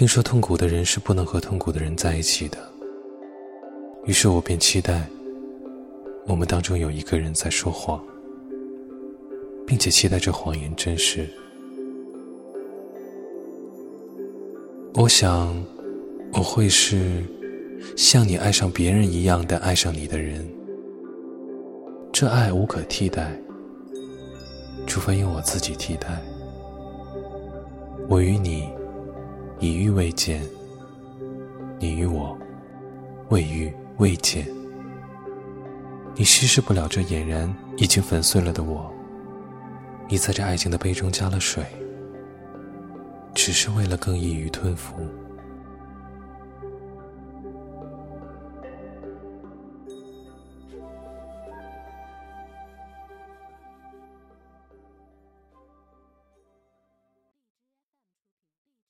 听说痛苦的人是不能和痛苦的人在一起的，于是我便期待我们当中有一个人在说谎，并且期待这谎言真实。我想，我会是像你爱上别人一样的爱上你的人，这爱无可替代，除非用我自己替代。我与你已遇未见，你与我未遇未见。你稀释不了这俨然已经粉碎了的我，你在这爱情的杯中加了水，只是为了更易于吞服。